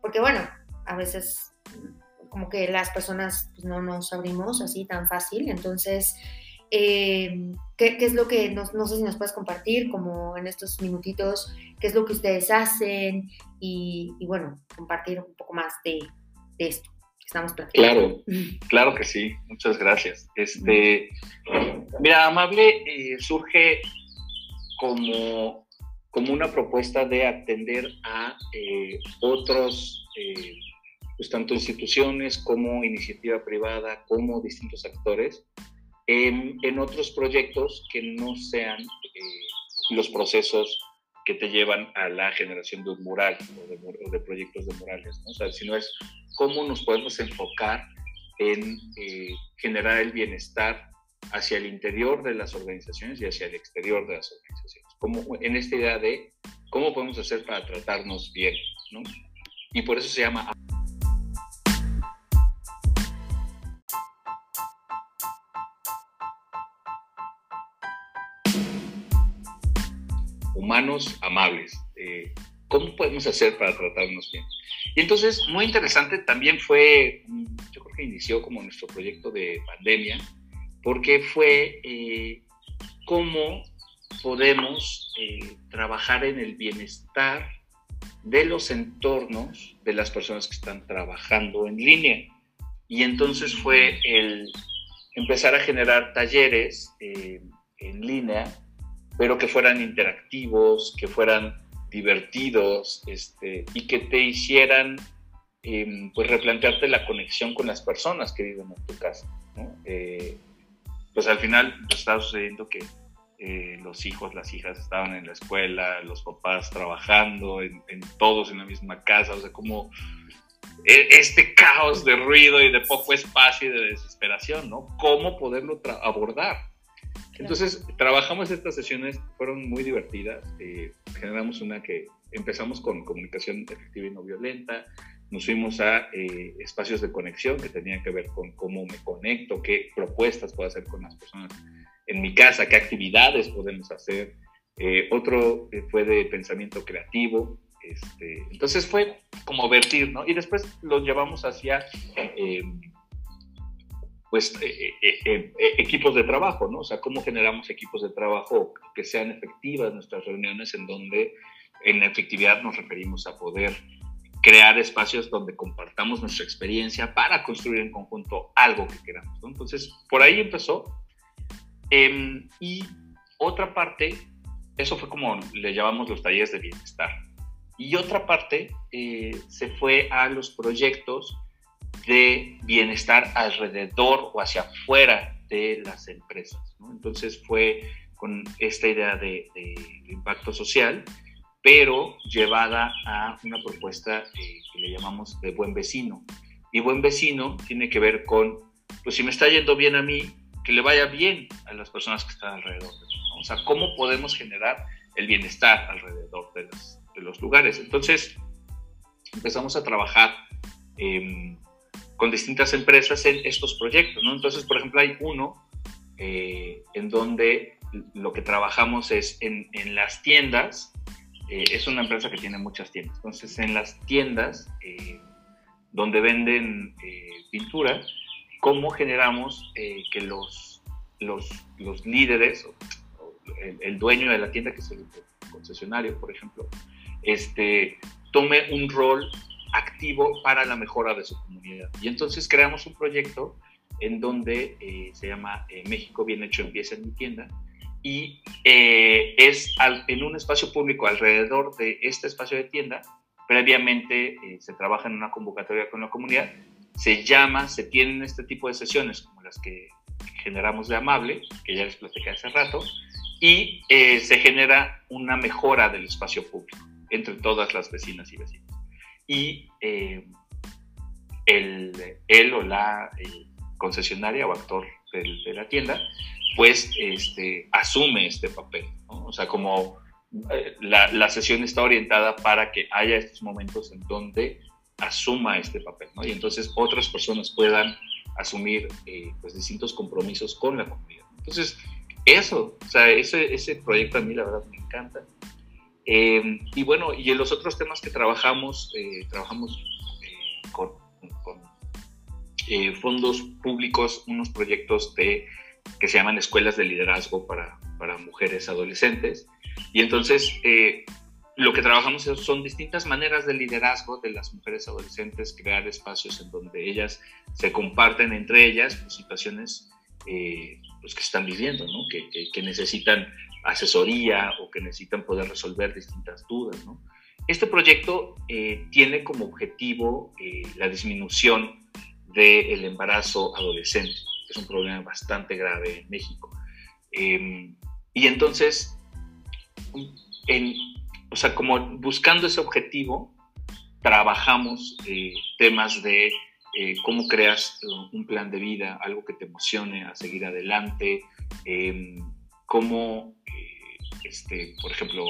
porque bueno, a veces como que las personas pues, no nos abrimos así tan fácil. Entonces, eh, ¿qué, es lo que, no, sé si nos puedes compartir como en estos minutitos, qué es lo que ustedes hacen y, bueno, compartir un poco más de, esto que estamos platicando. Claro, claro que sí, muchas gracias. Este, mira, Amable eh, surge como, como una propuesta de atender a eh, otros pues tanto instituciones como iniciativa privada, como distintos actores, en, en otros proyectos que no sean eh, los procesos que te llevan a la generación de un mural o de, proyectos de murales, ¿no? o sea, sino es cómo nos podemos enfocar en eh, generar el bienestar hacia el interior de las organizaciones y hacia el exterior de las organizaciones. Como en esta idea de cómo podemos hacer para tratarnos bien, ¿no? Y por eso se llama humanos amables. Eh, ¿Cómo podemos hacer para tratarnos bien? Y entonces, muy interesante también fue, yo creo que inició como nuestro proyecto de pandemia, porque fue eh, cómo podemos eh, trabajar en el bienestar de los entornos de las personas que están trabajando en línea. Y entonces fue el empezar a generar talleres en línea pero que fueran interactivos, que fueran divertidos este, y que te hicieran em, pues replantearte la conexión con las personas que viven en tu casa. Eh, pues al final pues, está sucediendo que eh, los hijos, las hijas estaban en la escuela, los papás trabajando, en, todos en la misma casa, o sea, como e, este caos de ruido y de poco espacio y de desesperación, ¿no? ¿Cómo poderlo abordar? Entonces, trabajamos estas sesiones, fueron muy divertidas, eh, generamos una que empezamos con comunicación efectiva y no violenta, nos fuimos a eh, espacios de conexión que tenían que ver con cómo me conecto, qué propuestas puedo hacer con las personas en mi casa, qué actividades podemos hacer. Eh, otro fue de pensamiento creativo. Este, entonces fue como vertir, ¿no? Y después lo llevamos hacia pues equipos de trabajo, ¿no? O sea, cómo generamos equipos de trabajo que sean efectivas nuestras reuniones en donde en la efectividad nos referimos a poder crear espacios donde compartamos nuestra experiencia para construir en conjunto algo que queramos. Entonces, por ahí empezó. Em, y otra parte, eso fue como le llamamos los talleres de bienestar. Y otra parte eh, se fue a los proyectos de bienestar alrededor o hacia afuera de las empresas. Entonces fue con esta idea de, impacto social pero llevada a una propuesta eh, que le llamamos de buen vecino. Y buen vecino tiene que ver con, pues si me está yendo bien a mí, que le vaya bien a las personas que están alrededor de mí. O sea, cómo podemos generar el bienestar alrededor de los, lugares. Entonces, empezamos a trabajar em, con distintas empresas en estos proyectos. ¿no? Entonces, por ejemplo, hay uno eh, en donde lo que trabajamos es en, las tiendas, eh, es una empresa que tiene muchas tiendas. Entonces, en las tiendas eh, donde venden pintura, ¿cómo generamos que los, los, los líderes, el, dueño de la tienda, que es el, concesionario, por ejemplo, este, tome un rol activo para la mejora de su comunidad? Y entonces creamos un proyecto en donde se llama México Bien Hecho Empieza en mi tienda, y eh, es en un espacio público alrededor de este espacio de tienda. Previamente eh, se trabaja en una convocatoria con la comunidad, se llama, se tienen este tipo de sesiones como las que generamos de Amable, que ya les platicé hace rato, y eh, se genera una mejora del espacio público entre todas las vecinas y vecinos. Y el, él o la concesionaria o actor de la tienda pues este, asume este papel. O sea, como eh, la, sesión está orientada para que haya estos momentos en donde asuma este papel. Y entonces otras personas puedan asumir eh, pues distintos compromisos con la comunidad. Entonces, eso, o sea, ese, ese proyecto a mí la verdad me encanta. Em, y bueno, y en los otros temas que trabajamos, eh, trabajamos con, con fondos públicos, unos proyectos de que se llaman escuelas de liderazgo para, para mujeres adolescentes. Y entonces eh, lo que trabajamos son distintas maneras de liderazgo de las mujeres adolescentes, crear espacios en donde ellas se comparten entre ellas pues, situaciones eh, pues, que están viviendo, ¿no? que, que, necesitan asesoría o que necesitan poder resolver distintas dudas. ¿no? Este proyecto eh, tiene como objetivo la disminución del embarazo adolescente es un problema bastante grave en México. Em, y entonces, en, o sea, como buscando ese objetivo, trabajamos eh, temas de eh, cómo creas un plan de vida, algo que te emocione a seguir adelante, em, cómo, eh, este, por ejemplo,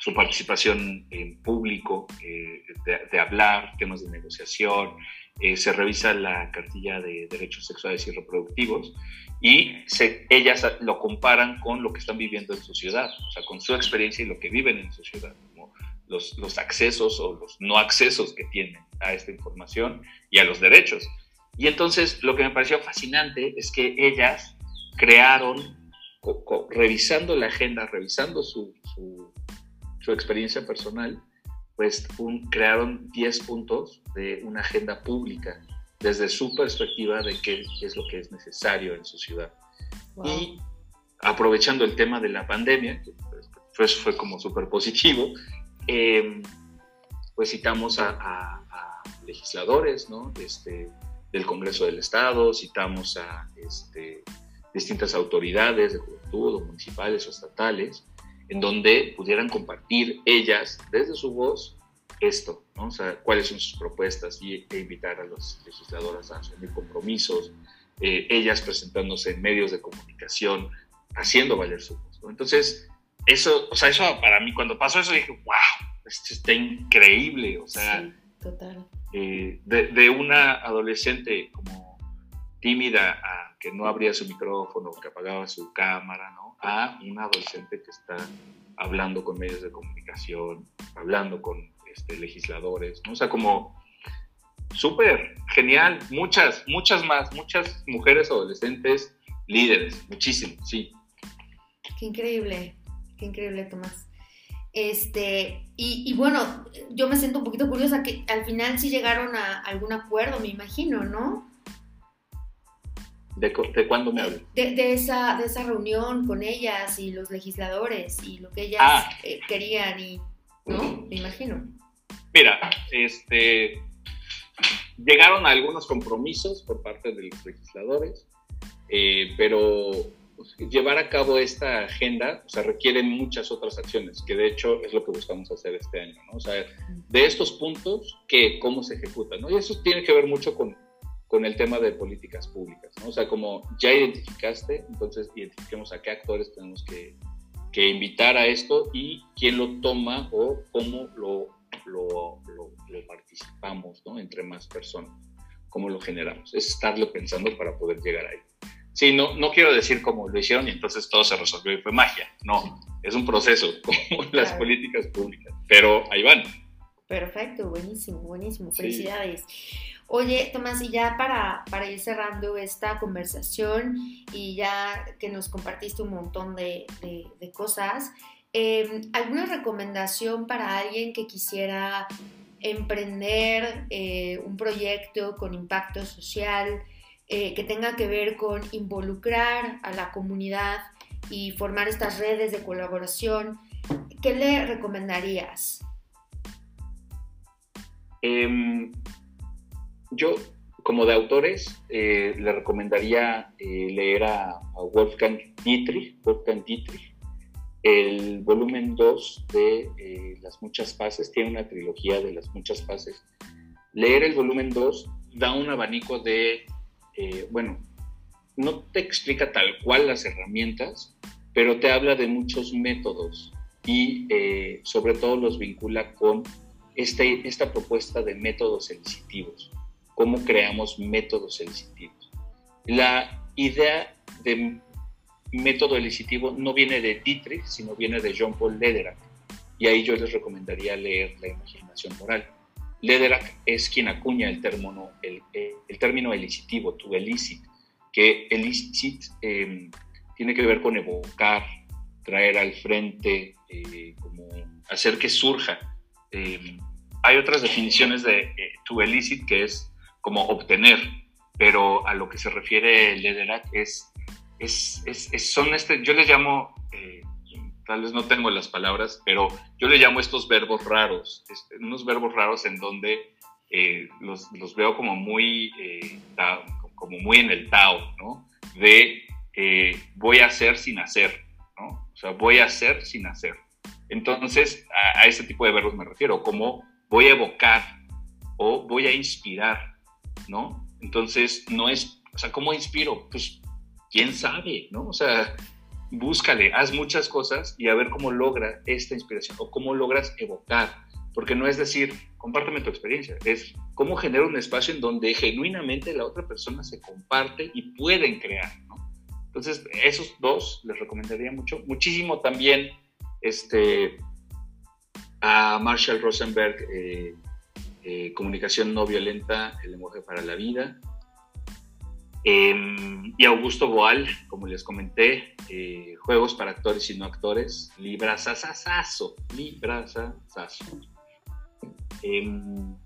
su participación en público, de, de, hablar, temas de negociación, eh, se revisa la cartilla de derechos sexuales y reproductivos y ellas lo comparan con lo que están viviendo en su ciudad, o sea, con su experiencia y lo que viven en su ciudad, como los, los accesos o los no accesos que tienen a esta información y a los derechos. Y entonces lo que me pareció fascinante es que ellas crearon, revisando la agenda, revisando su, su, su experiencia personal, pues crearon 10 puntos de una agenda pública desde su perspectiva de qué es lo que es necesario en su ciudad. Y aprovechando el tema de la pandemia, que pues, fue como súper positivo, em, pues citamos a, legisladores ¿no? este, del Congreso del Estado, citamos a este, distintas autoridades de juventud, o municipales o estatales, en donde pudieran compartir ellas desde su voz esto, ¿no? O sea, cuáles son sus propuestas y, e invitar a los legisladores a asumir compromisos, eh, ellas presentándose en medios de comunicación, haciendo valer su voz. Entonces, eso, o sea, eso para mí, cuando pasó eso, dije, wow, esto está increíble, o sea, sí, total. Eh, de, de, una adolescente como tímida a que no abría su micrófono, que apagaba su cámara, ¿no? A una adolescente que está hablando con medios de comunicación, hablando con este, legisladores, ¿no? O sea, como súper genial, muchas, muchas más, muchas mujeres adolescentes líderes, muchísimo, sí. Qué increíble, qué increíble, Tomás. Este, y, bueno, yo me siento un poquito curiosa que al final sí llegaron a algún acuerdo, me imagino, ¿no? ¿De, de cuándo me hablas? De, esa, de esa reunión con ellas y los legisladores y lo que ellas Ah. eh, querían y, ¿no? Me imagino. Mira, este, llegaron a algunos compromisos por parte de los legisladores, eh, pero pues, llevar a cabo esta agenda o sea, requiere muchas otras acciones, que de hecho es lo que buscamos hacer este año, ¿no? O sea, de estos puntos, ¿qué, ¿cómo se ejecutan? ¿no? Y eso tiene que ver mucho con, con el tema de políticas públicas, ¿no? O sea, como ya identificaste, entonces identifiquemos a qué actores tenemos que, que invitar a esto y quién lo toma o cómo lo, lo, lo, lo participamos, ¿no? Entre más personas, cómo lo generamos. Es estarlo pensando para poder llegar ahí. Sí, no, no quiero decir cómo lo hicieron y entonces todo se resolvió y fue magia. No, es un proceso, como las Claro. políticas públicas. Pero ahí van. Perfecto, buenísimo, buenísimo. Sí. Oye, Tomás, y ya para, para ir cerrando esta conversación y ya que nos compartiste un montón de, de- cosas, eh, ¿alguna recomendación para alguien que quisiera emprender eh, un proyecto con impacto social eh, que tenga que ver con involucrar a la comunidad y formar estas redes de colaboración? ¿Qué le recomendarías? Yo, como de autores, eh, le recomendaría eh, leer a, a Wolfgang Dietrich, Wolfgang Dietrich, el volumen 2 de eh, Las Muchas Fases, tiene una trilogía de Las Muchas Fases. Leer el volumen 2 da un abanico de, eh, bueno, no te explica tal cual las herramientas, pero te habla de muchos métodos y eh, sobre todo los vincula con este, esta propuesta de métodos elicitivos, cómo creamos métodos elicitivos. La idea de método elicitivo no viene de Dietrich, sino viene de Jean-Paul Lederach, y ahí yo les recomendaría leer La imaginación moral. Lederach es quien acuña el término, el, el término elicitivo, to elicit, que elicit eh, tiene que ver con evocar, traer al frente, eh, como hacer que surja. Eh, hay otras definiciones de eh, to elicit que es como obtener, pero a lo que se refiere Lederach es, es, es, es son este, yo les llamo, eh, tal vez no tengo las palabras, pero yo le llamo estos verbos raros, este, unos verbos raros en donde eh, los, los, veo como muy, eh, ta, como muy en el Tao, ¿no? De eh, voy a hacer sin hacer, ¿no? O sea, voy a hacer sin hacer. Entonces, a, a ese tipo de verbos me refiero, como voy a evocar o voy a inspirar, ¿no? Entonces, no es, o sea, ¿cómo inspiro? Pues, quién sabe, ¿no? O sea, búscale, haz muchas cosas y a ver cómo logra esta inspiración o cómo logras evocar. Porque no es decir, compárteme tu experiencia, es cómo genera un espacio en donde genuinamente la otra persona se comparte y pueden crear, ¿no? Entonces, esos dos les recomendaría mucho. Muchísimo también este, a Marshall Rosenberg, eh, eh, Comunicación no violenta, el lenguaje para la vida. Eh, y Augusto Boal, como les comenté, eh, Juegos para actores y no actores, Librazazazazo, Librazazazo.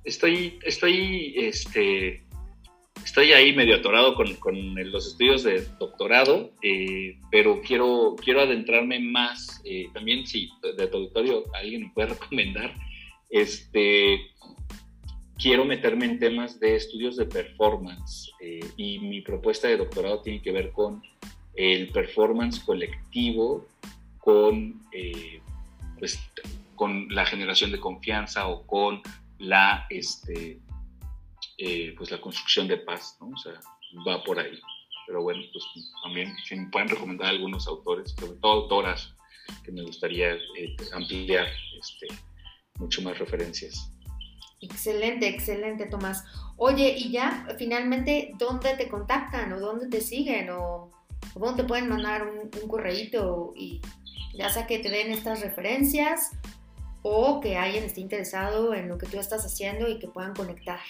estoy, estoy, este, estoy ahí medio atorado con, los estudios de doctorado, eh, pero quiero, quiero adentrarme más. También, si de tu auditorio alguien me puede recomendar, este, quiero meterme en temas de estudios de performance eh, y mi propuesta de doctorado tiene que ver con el performance colectivo con, eh, pues, con la generación de confianza o con la, este, eh, pues, la construcción de paz, ¿no? O sea, va por ahí. Pero bueno, pues también si me pueden recomendar algunos autores, sobre todo autoras, que me gustaría ampliar este, mucho más referencias. Excelente, excelente, Tomás. Oye, y ya finalmente, ¿dónde te contactan o dónde te siguen o, dónde te pueden mandar un, un correíto y ya sea que te den estas referencias o que alguien esté interesado en lo que tú estás haciendo y que puedan conectar?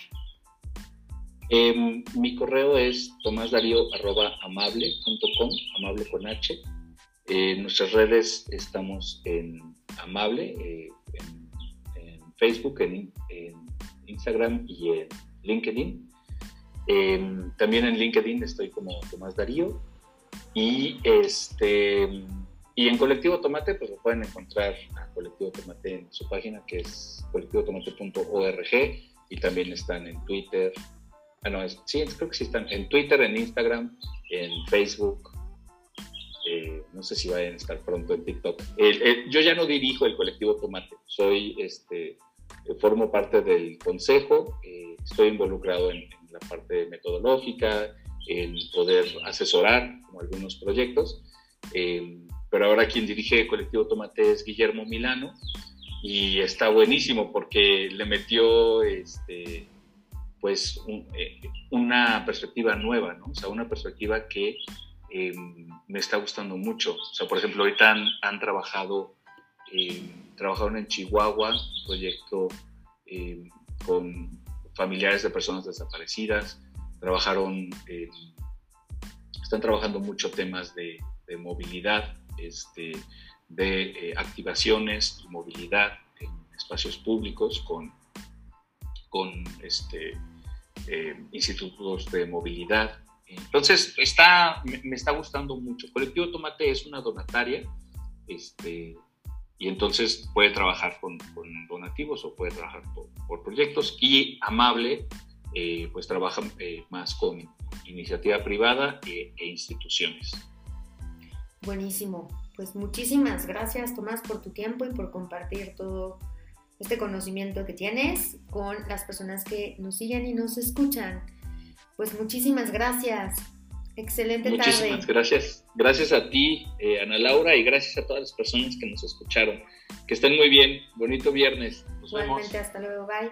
Em, mi correo es tomasdario.amable.com, amable con H. en nuestras redes estamos en Amable, eh, en, Facebook, en, Instagram y en LinkedIn. Em, también en LinkedIn estoy como Tomás Darío. Y, este, y en Colectivo Tomate, pues lo pueden encontrar a Colectivo Tomate en su página que es colectivotomate.org y también están en Twitter, Ah, no, sí, creo que sí están en Twitter, en Instagram, en Facebook. Eh, no sé si vayan a estar pronto en TikTok. yo ya no dirijo el colectivo Tomate, soy, este, formo parte del consejo, eh, estoy involucrado en, la parte metodológica, en poder asesorar como algunos proyectos, pero ahora quien dirige el colectivo Tomate es Guillermo Milano y está buenísimo porque le metió este, pues eh, una perspectiva nueva, ¿no? O sea, una perspectiva que em, me está gustando mucho. O sea, por ejemplo, ahorita han, han trabajado, eh, trabajaron en Chihuahua, proyecto em, con familiares de personas desaparecidas, trabajaron, están trabajando mucho temas de, movilidad, este, de eh, activaciones y movilidad en espacios públicos con, con este, eh, institutos de movilidad. Entonces, está, me, está gustando mucho. Colectivo Tomate es una donataria este, y entonces puede trabajar con, donativos o puede trabajar por, proyectos y Amable eh, pues trabaja eh, más con iniciativa privada e, e instituciones. Buenísimo. Pues muchísimas gracias Tomás por tu tiempo y por compartir todo este conocimiento que tienes con las personas que nos siguen y nos escuchan. Pues muchísimas gracias. Excelente tarde. Muchísimas gracias. Gracias a ti, eh, Ana Laura, y gracias a todas las personas que nos escucharon. Que estén muy bien. Bonito viernes. Nos Igualmente, hasta luego. Bye.